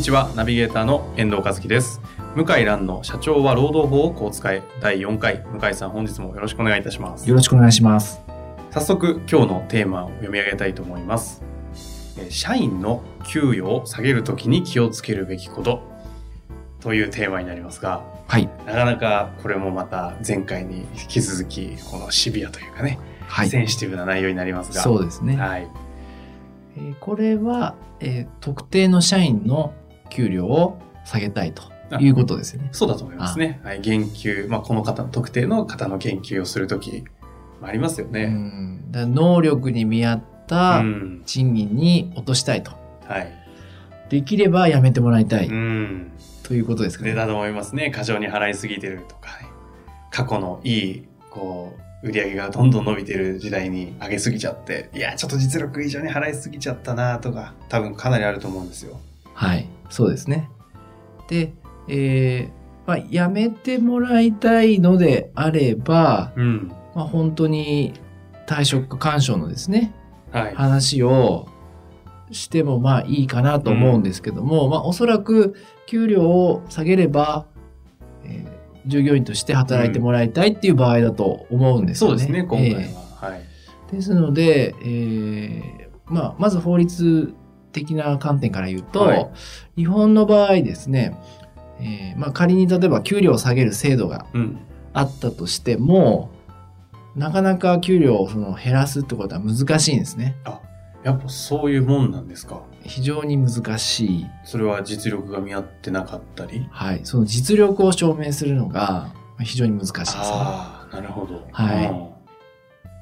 にちは、ナビゲーターの遠藤和樹です。向井蘭の社長は労働法をこう使え第4回、向井さん本日もよろしくお願いいたします。よろしくお願いします。早速、今日のテーマを読み上げたいと思います。えー社員の給与を下げるときに気をつけるべきことというテーマになりますが、はい。なかなかこれもまた前回に引き続き、このシビアというかね、はい。センシティブな内容になりますが、そうですね。はい。えーこれは、えー特定の社員の給料を下げたいということですよね。そうだと思いますね。はい。言及、まあ、この方、特定の方の言及をするとき、まあありますようね。んだ能力に見合ったうん。賃金に落としたいと。はい。できればやめてもらいたいうん。ということですかね。でだと思いますね。過剰に払いすぎてるとか、ね、過去のいい、こう、売り上げがどんどん伸びてる時代に上げすぎちゃって、いや、ちょっと実力以上に払いすぎちゃったなとか、多分かなりあると思うんですよ。はい。そうですね。で、えーまあ、やめてもらいたいのであれば、うん。まあ、本当に退職干渉のですね、はい。話をしてもまあいいかなと思うんですけども、まあおそらく給料を下げれば、えー従業員として働いてもらいたいっていう場合だと思うんですよね。そうですね、今回は。えはい。ーですので、えーまあまず法律的な観点から言うと、はい日本の場合ですね、えーまあ仮に例えば給料を下げる制度がうん。あったとしても、なかなか給料をその減らすってことは難しいんですね。やっぱそういうもんなんですか？非常に難しい。それは実力が見合ってなかったり？はい。その実力を証明するのが非常に難しいですね。ああ、なるほど。はいうん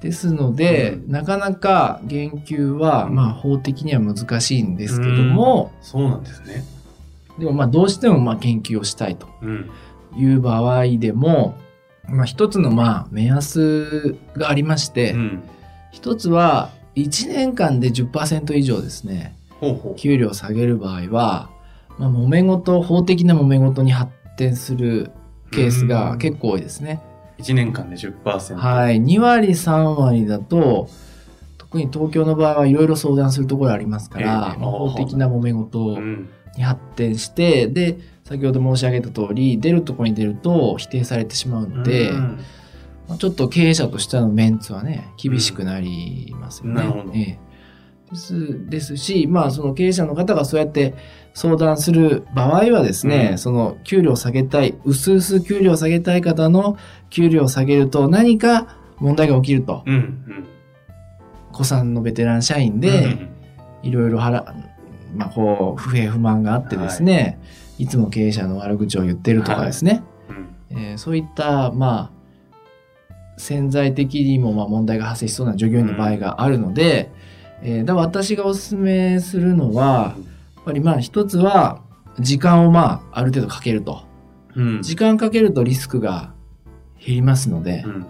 ですので、うんなかなか言及は、うんまあ法的には難しいんですけども、そうなんですね。でもまあどうしてもまあ研究をしたいとうん。いう場合でも、まあ一つのまあ目安がありまして、うん。一つは1年間で10%以上ですね、ほうほう。給料を下げる場合は、まあ揉め事、法的な揉め事に発展するケースが結構多いですね。1年間で10%。。はいい。2割、3割だと、特に東京の場合はいろいろ相談するところありますから、ええまあ法的な揉め事うん。に発展して、で、先ほど申し上げた通り、出るところに出ると否定されてしまうので、うんまあちょっと経営者としてのメンツはね、厳しくなりますよね。うんなるほどええですですし、まあその経営者の方がそうやって相談する場合はですね、うんその給料を下げたい、うすうす給料を下げたい方の給料を下げると何か問題が起きると。うん。うん。子さんのベテラン社員うで、んいろいろ腹、まあこう、不平不満があってですね、い、つも経営者の悪口を言ってるとかですね、うん。えーそういった、まあ、潜在的にもまあ問題が発生しそうな従業員の場合があるので、えーだ私がお勧めするのは、やっぱりまあ一つは、時間をまあある程度かけると。うん。時間かけるとリスクが減りますので、うん。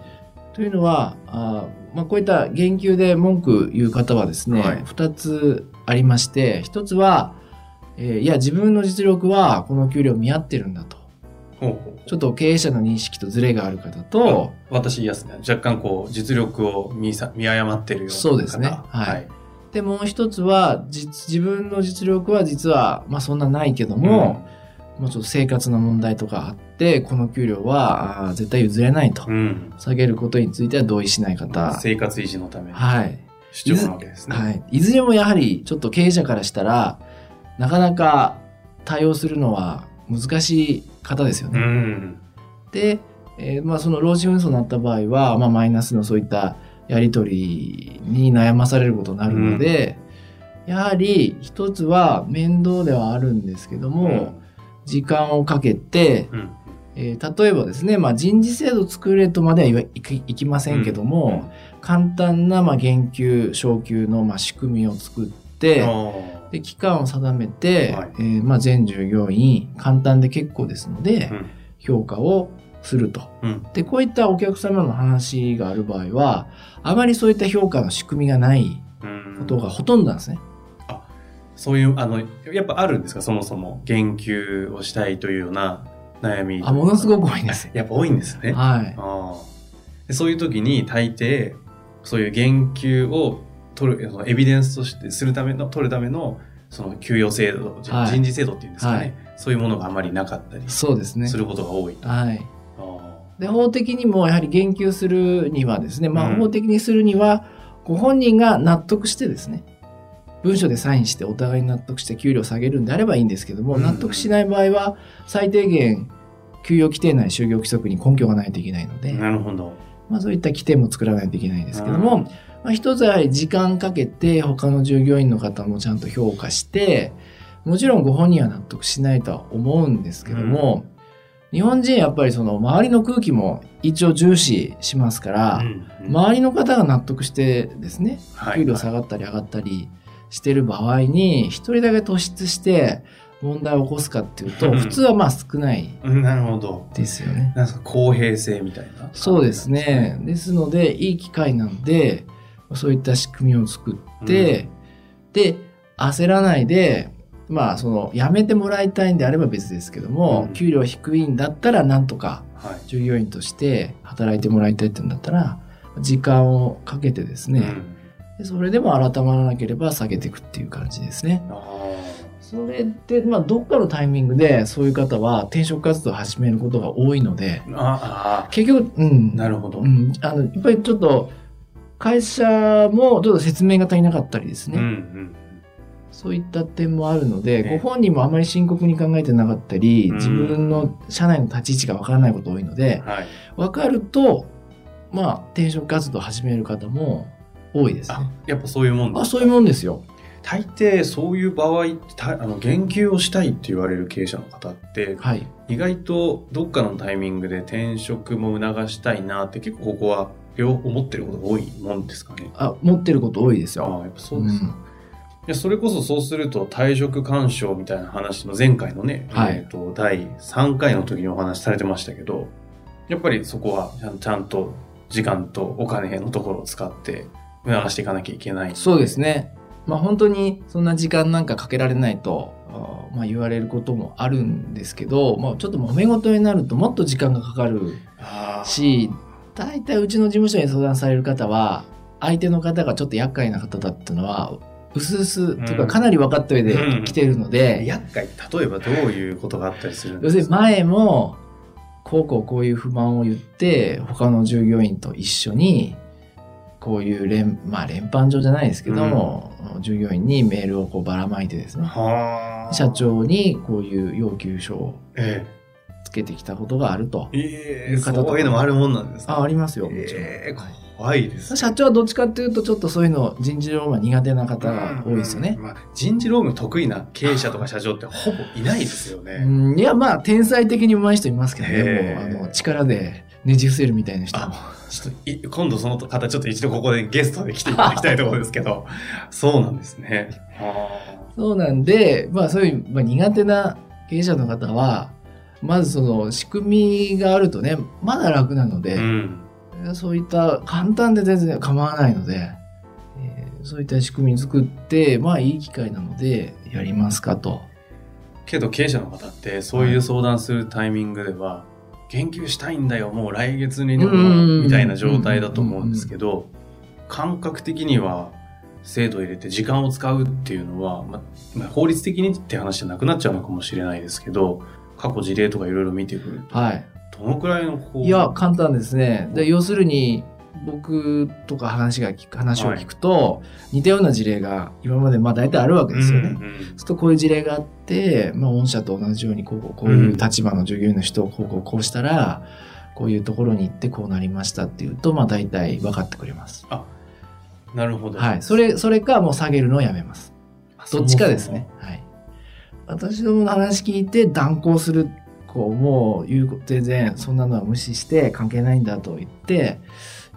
というのは、あーまあ、こういった言及で文句言う方はですね、はい二つありまして、一つは、えーいや、自分の実力はこの給料見合ってるんだと。ちょっと経営者の認識とズレがある方と、私言いやすね。若干こう、実力を見さ見誤ってるような方。そうですねはいで、もう一つは、実自分の実力は実は、まあそんなないけども、もうちょっと生活の問題とかあって、この給料は絶対譲れないとう。ん。下げることについては同意しない方。生活維持のためのはい。主張なわけですね。はい。いずれもやはり、ちょっと経営者からしたら、なかなか対応するのは難しい方ですようね。ん。で、えーまあその労使運送になった場合は、まあマイナスのそういったやり取りに悩まされることになるので、やはり一つは面倒ではあるんですけども、時間をかけて、うん。えー例えばですね、まあ、人事制度作れとまではいきいきませんけども、簡単な、まあ、減給、昇給の、まあ、仕組みを作って、あで、期間を定めて、はい。えーまあ、全従業員、簡単で結構ですので、評価をすると。うんで、こういったお客様の話がある場合は、あまりそういった評価の仕組みがないうんことがほとんどなんですね。そういう、あの、やっぱあるんですか？そもそも。言及をしたいというような悩み。あ、ものすごく多いです。やっぱ多いんですね。はい。あそういう時に大抵、そういう言及を取る、エビデンスとしてするための、取るための、その給与制度、じはい人事制度っていうんですかね、はいそういうものがあまりなかったりそうですねす。ることが多い。はい。あで、法的にもやはり言及するにはですね、まあうん。法的にするには、ご本人が納得してですね、文書でサインしてお互いに納得して給料を下げるんであればいいんですけども、うん。納得しない場合は、最低限、給与規定内就業規則に根拠がないといけないので、ーなるほど。まあそういった規定も作らないといけないんですけども、まあ一つはやはり時間かけて他の従業員の方もちゃんと評価して、もちろんご本人は納得しないとは思うんですけども、日本人やっぱりその周りの空気も一応重視しますから、うんうん周りの方が納得してですね、はい給料下がったり上がったりしてる場合に、一人だけ突出して問題を起こすかっていうと、うん普通はまあ少ないうんなるほど。ですよね。なんか公平性みたいな。そうですね。。ですので、いい機会なんで、そういった仕組みを作って、で、焦らないで、まあ、その、辞めてもらいたいんであれば別ですけども、うん。給料低いんだったら、なんとか、はい。従業員として働いてもらいたいってんだったら、時間をかけてですね、うん。でそれでも改まらなければ下げていくっていう感じですね。あそれで、まあ、どっかのタイミングで、そういう方は転職活動を始めることが多いので、結局、うん。ー、。なるほど。うん、あのやっぱりちょっと会社もちょっと説明が足りなかったりですね、うんうんそういった点もあるので、ええご本人もあまり深刻に考えてなかったり、うん自分の社内の立ち位置がわからないこと多いので、はい。わかると、まあ、転職活動を始める方も多いですねあ。、やっぱそういうもんだあ、そういうもんですよ。大抵そういう場合たあの言及をしたいって言われる経営者の方ってはい。意外とどっかのタイミングで転職も促したいなって結構ここは両思ってることが多いもんですかね。あ、持ってること多いですよ。ああやっぱそうですか、いやそれこそそうすると退職干渉みたいな話の前回のね、はいえー、と第3回の時にお話しされてましたけどやっぱりそこはちゃんと時間とお金のところを使って促していかなきゃいけない。そうですね。まあ本当にそんな時間なんかかけられないと、まあ言われることもあるんですけど、まあちょっと揉め事になるともっと時間がかかるし、大体うちの事務所に相談される方は、相手の方がちょっと厄介な方だっていうのは、うすうすとかうん。かなり分かった上で来てるので、厄介。例えばどういうことがあったりするん要するにです。か前も、こうこうこういう不満を言って、他の従業員と一緒に、こういう連、まあ連番上じゃないですけども、従業員にメールをこうばらまいてですね、はあ。社長にこういう要求書をえつけてきたことがあると。えええいう方とか。そういうのもあるもんなんですか？あ、ありますよ、もちろん。ええはい怖いですね社長はどっちかっていうと、ちょっとそういうの人事労務は苦手な方が多いですよねうん。まあ、人事労務得意な経営者とか社長ってほぼいないですよね。うん、いや、まあ、天才的に上手い人いますけどね、もう、あの、力でねじ伏せるみたいな人も。ちょっとい今度その方ちょっと一度ここでゲストで来ていただきたいところですけど、そうなんですね。はそうなんで、まあ、そういう、まあ、苦手な経営者の方は、まずその仕組みがあるとね、まだ楽なのあで、うん。そういった簡単で全然構わないので、えーそういった仕組み作って、まあいい機会なので、やりますかと。けど経営者の方ってそういう相談するタイミングでは、言及したいんだよ、もう来月にでも、うんみたいな状態だと思うんですけど、感覚的には制度を入れて時間を使うっていうのは、ままあ法律的にって話じゃなくなっちゃうのかもしれないですけど、過去事例とかいろいろ見てくると、はい。どのくらいのこういや、簡単ですね。で要するに、僕とか話が聞く、話を聞くと、似たような事例が今までまあ大体あるわけですよね。うんうんそうするとこういう事例があって、まあ、御社と同じようにこうこういう立場の従業員の人をこうこうこうしたら、こういうところに行ってこうなりましたっていうと、まあ大体分かってくれます。なるほど。はい。それ、それかもう下げるのをやめます。あどっちかですね。。はい。私どもの話聞いて断行するこう、もう言う全然、そんなのは無視して関係ないんだと言って、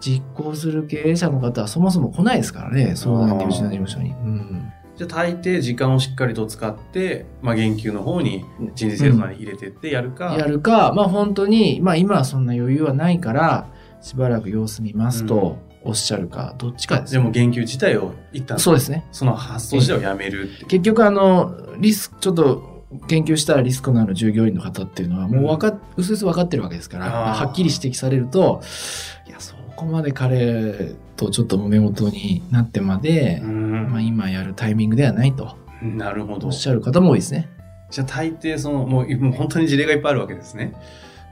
実行する経営者の方はそもそも来ないですからね、相談にうちの事務所に。うん。じゃあ大抵時間をしっかりと使って、まあ、言及の方に人事制度に入れてってやるか、やるか、まあ本当に、まあ今はそんな余裕はないから、しばらく様子見ますとおっしゃるか、どっちかですね。でも言及自体を一旦そうですね。その発想自体をやめる結局あの、リスク、ちょっと研究したらリスクのある従業員の方っていうのはもうわかっ、うすうす分かってるわけですから、はっきり指摘されると、いや、そこまで彼とちょっと揉め事になってまで、うんまあ今やるタイミングではないとなるほどおっ。しゃる方も多いですね。じゃあ大抵その、もうもう本当に事例がいっぱいあるわけですね。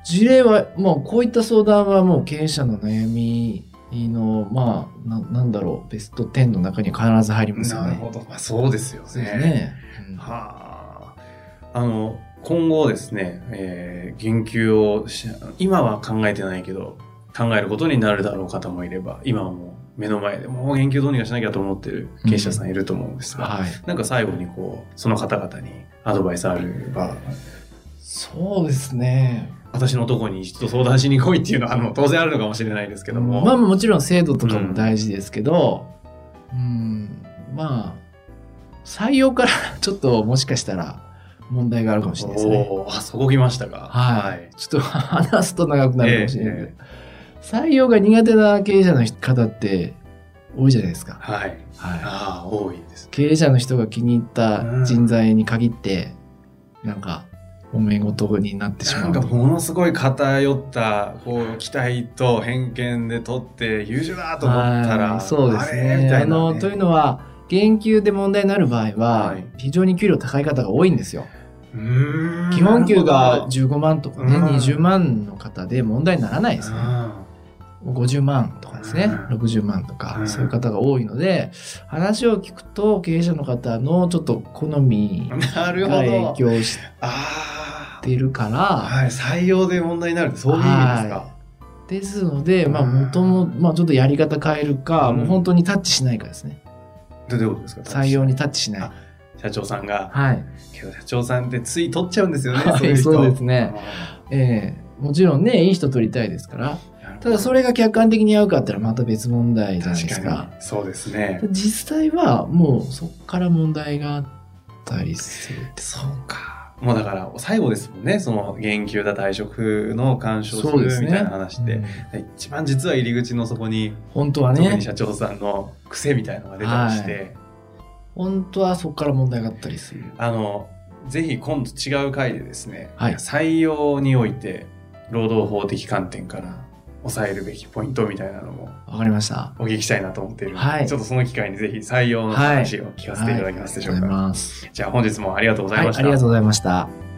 事例は、もうこういった相談はもう経営者の悩みの、まあ、ななんだろう、ベスト10の中に必ず入りますよね。なるほど。まあそうですよね。そうですね。うんはあ。あの、今後ですね、えー言及をし、今は考えてないけど、考えることになるだろう方もいれば、今はもう目の前でもう言及どうにかしなきゃと思ってる経営者さんいると思うんですが、はい。なんか最後にこう、その方々にアドバイスあれば、そうですね。私のとこに一度相談しに来いっていうのは、あの、当然あるのかもしれないですけども。まあもちろん制度とかも大事ですけど、うん、まあ、採用から ちょっともしかしたら問題があるかもしれないですね。そこ来ましたか。はい。ちょっと 話すと長くなるかもしれないけど、え採用が苦手な経営者の方って多いじゃないですか。はい。はい。ああ、多いです。経営者の人が気に入った人材に限って、なんか、揉め事になってしまう。なんかものすごい偏った、こう、期待と偏見で取って優秀だと思ったら、はいそうですあれ？みね。たいな、あの、というのは、言及で問題になる場合は、はい非常に給料高い方が多いんですよ。基本給がなるほ15万とかね、うん20万の方で問題にならないですね。ど50万とかですね、うん60万とか、うんそういう方が多いので、話を聞くと経営者の方のちょっと好みが影。響しあてるから、あ。はい。採用で問題になるってそういう意味ですか？ですので、まあ、うん元も、まあ、ちょっとやり方変えるか、うんもう本当にタッチしないかですね。どういうことですか？採用にタッチしないあ。社長さんが、はい。けど社長さんってつい取っちゃうんですよね。はいそういう人そうですね。ええもちろんね、いい人取りたいですから。ただそれれが客観的に合うかったらまた別問題じゃないですか。確かに。そうですね。実際はもうそこから問題があったりするって。そうか。もうだから、最後ですもんね。その、言及だ退職の干渉するみたいな話で。うんで一番実は入り口のそこに、本当はね特に、社長さんの癖みたいなのが出たりして、本当はそこから問題があったりする。あの、ぜひ今度違う回でですね、はい採用において、労働法的観点から抑えるべきポイントみたいなのもわかりました。お聞きしたいなと思っているので、はいちょっとその機会にぜひ採用の話を聞かせていただけますでしょうか。はい。じゃあ本日もありがとうござい、ました。ありがとうございました。